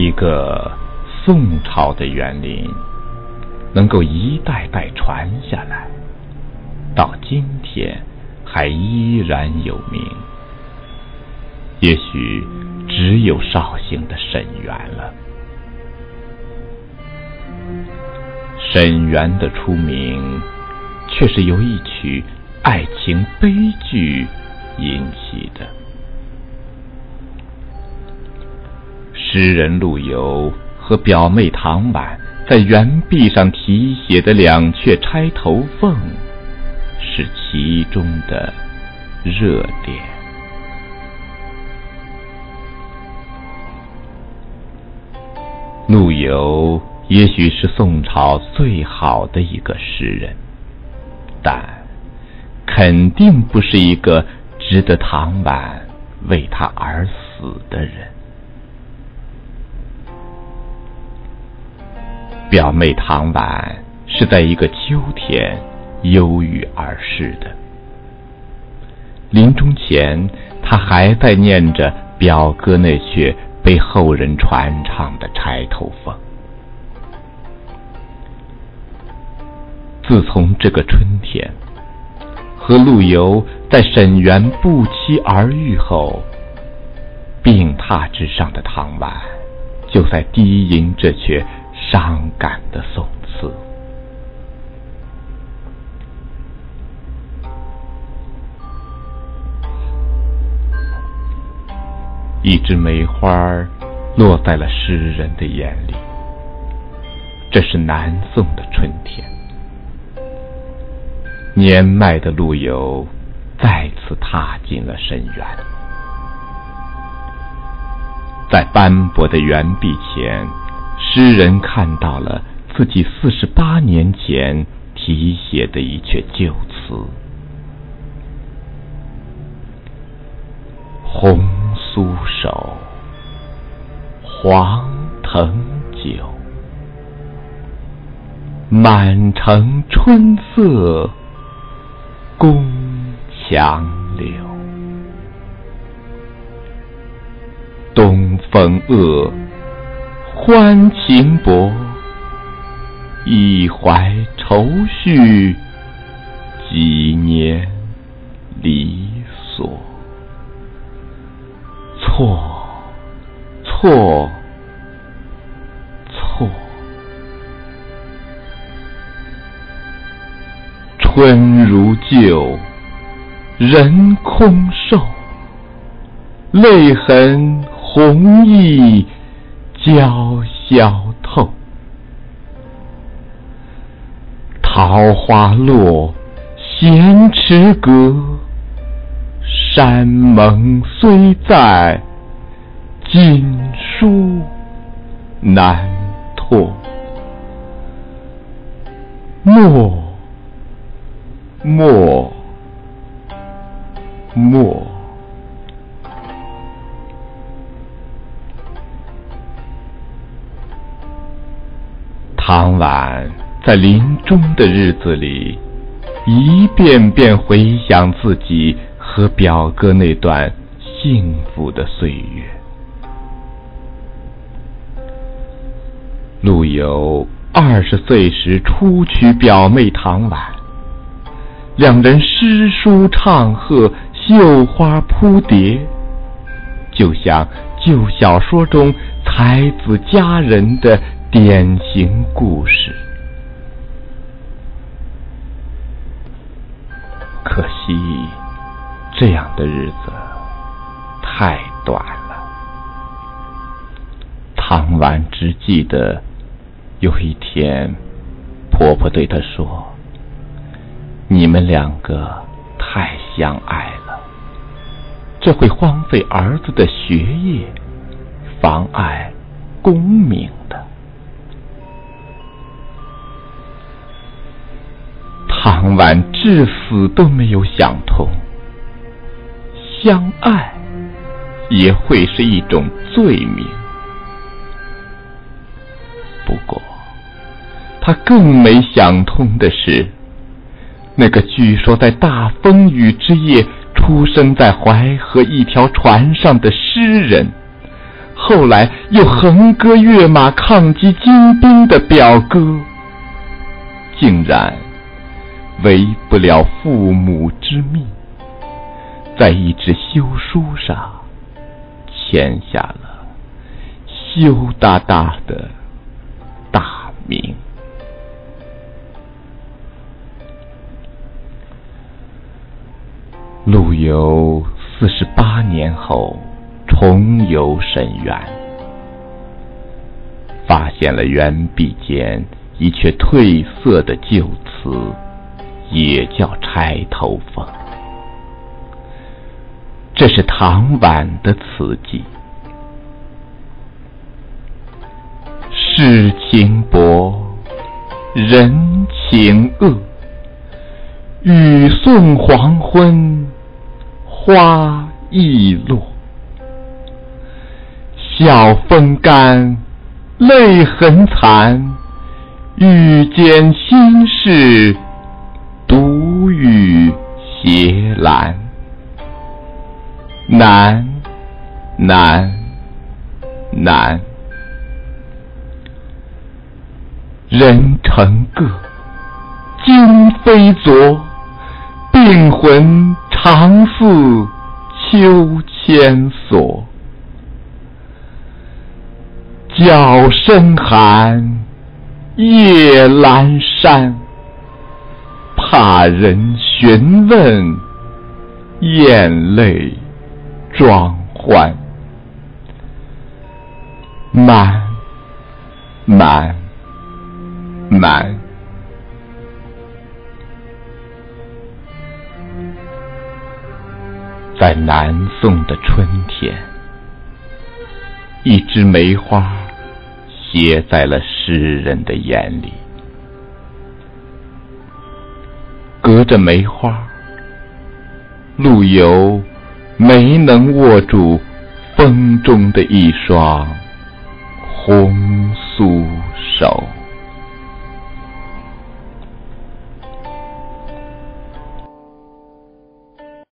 一个宋朝的园林，能够一代代传下来，到今天还依然有名。也许只有绍兴的沈园了。沈园的出名，却是由一曲爱情悲剧引起的。诗人陆游和表妹唐婉在园壁上题写的两阙《钗头凤》，是其中的热点。陆游也许是宋朝最好的一个诗人，但肯定不是一个值得唐婉为他而死的人。表妹唐婉是在一个秋天忧郁而逝的。临终前，她还在念着表哥那阙被后人传唱的《钗头凤》。自从这个春天，和陆游在沈园不期而遇后，病榻之上的唐婉就在低吟这阙。伤感的讽刺。一枝梅花落在了诗人的眼里。这是南宋的春天，年迈的陆游再次踏进了深渊，在斑驳的园壁前。诗人看到了自己四十八年前题写的一阙旧词：“红酥手，黄藤酒，满城春色宫墙柳。东风恶。”欢情薄，一怀愁绪，几年离索。错，错，错。春如旧，人空瘦，泪痕红浥。娇小透，桃花落，闲池阁。山盟虽在，锦书难托。莫，莫，莫。唐婉在临终的日子里，一遍遍回想自己和表哥那段幸福的岁月。陆游二十岁时初娶表妹唐婉，两人诗书唱和，绣花扑蝶，就像旧小说中才子佳人的。典型故事，可惜这样的日子太短了。唐婉只记得有一天，婆婆对她说：“你们两个太相爱了，这会荒废儿子的学业，妨碍功名的。”唐婉至死都没有想通，相爱也会是一种罪名。不过，他更没想通的是，那个据说在大风雨之夜出生在淮河一条船上的诗人，后来又横戈跃马抗击金兵的表哥，竟然违不了父母之命，在一纸休书上签下了羞答答的大名。陆游四十八年后重游沈园，发现了园壁间一阙褪色的旧词，也叫《钗头凤》。这是唐婉的词句：世情薄，人情恶，雨送黄昏。花易落，晓风干，泪痕残。欲笺心事，独语斜阑。难，难，难。人成各，今非昨，病魂。常似秋千索，角声寒，夜阑珊。怕人询问，眼泪装欢。满，满，满。在南宋的春天，一枝梅花写在了诗人的眼里。隔着梅花，陆游没能握住风中的一双红酥手。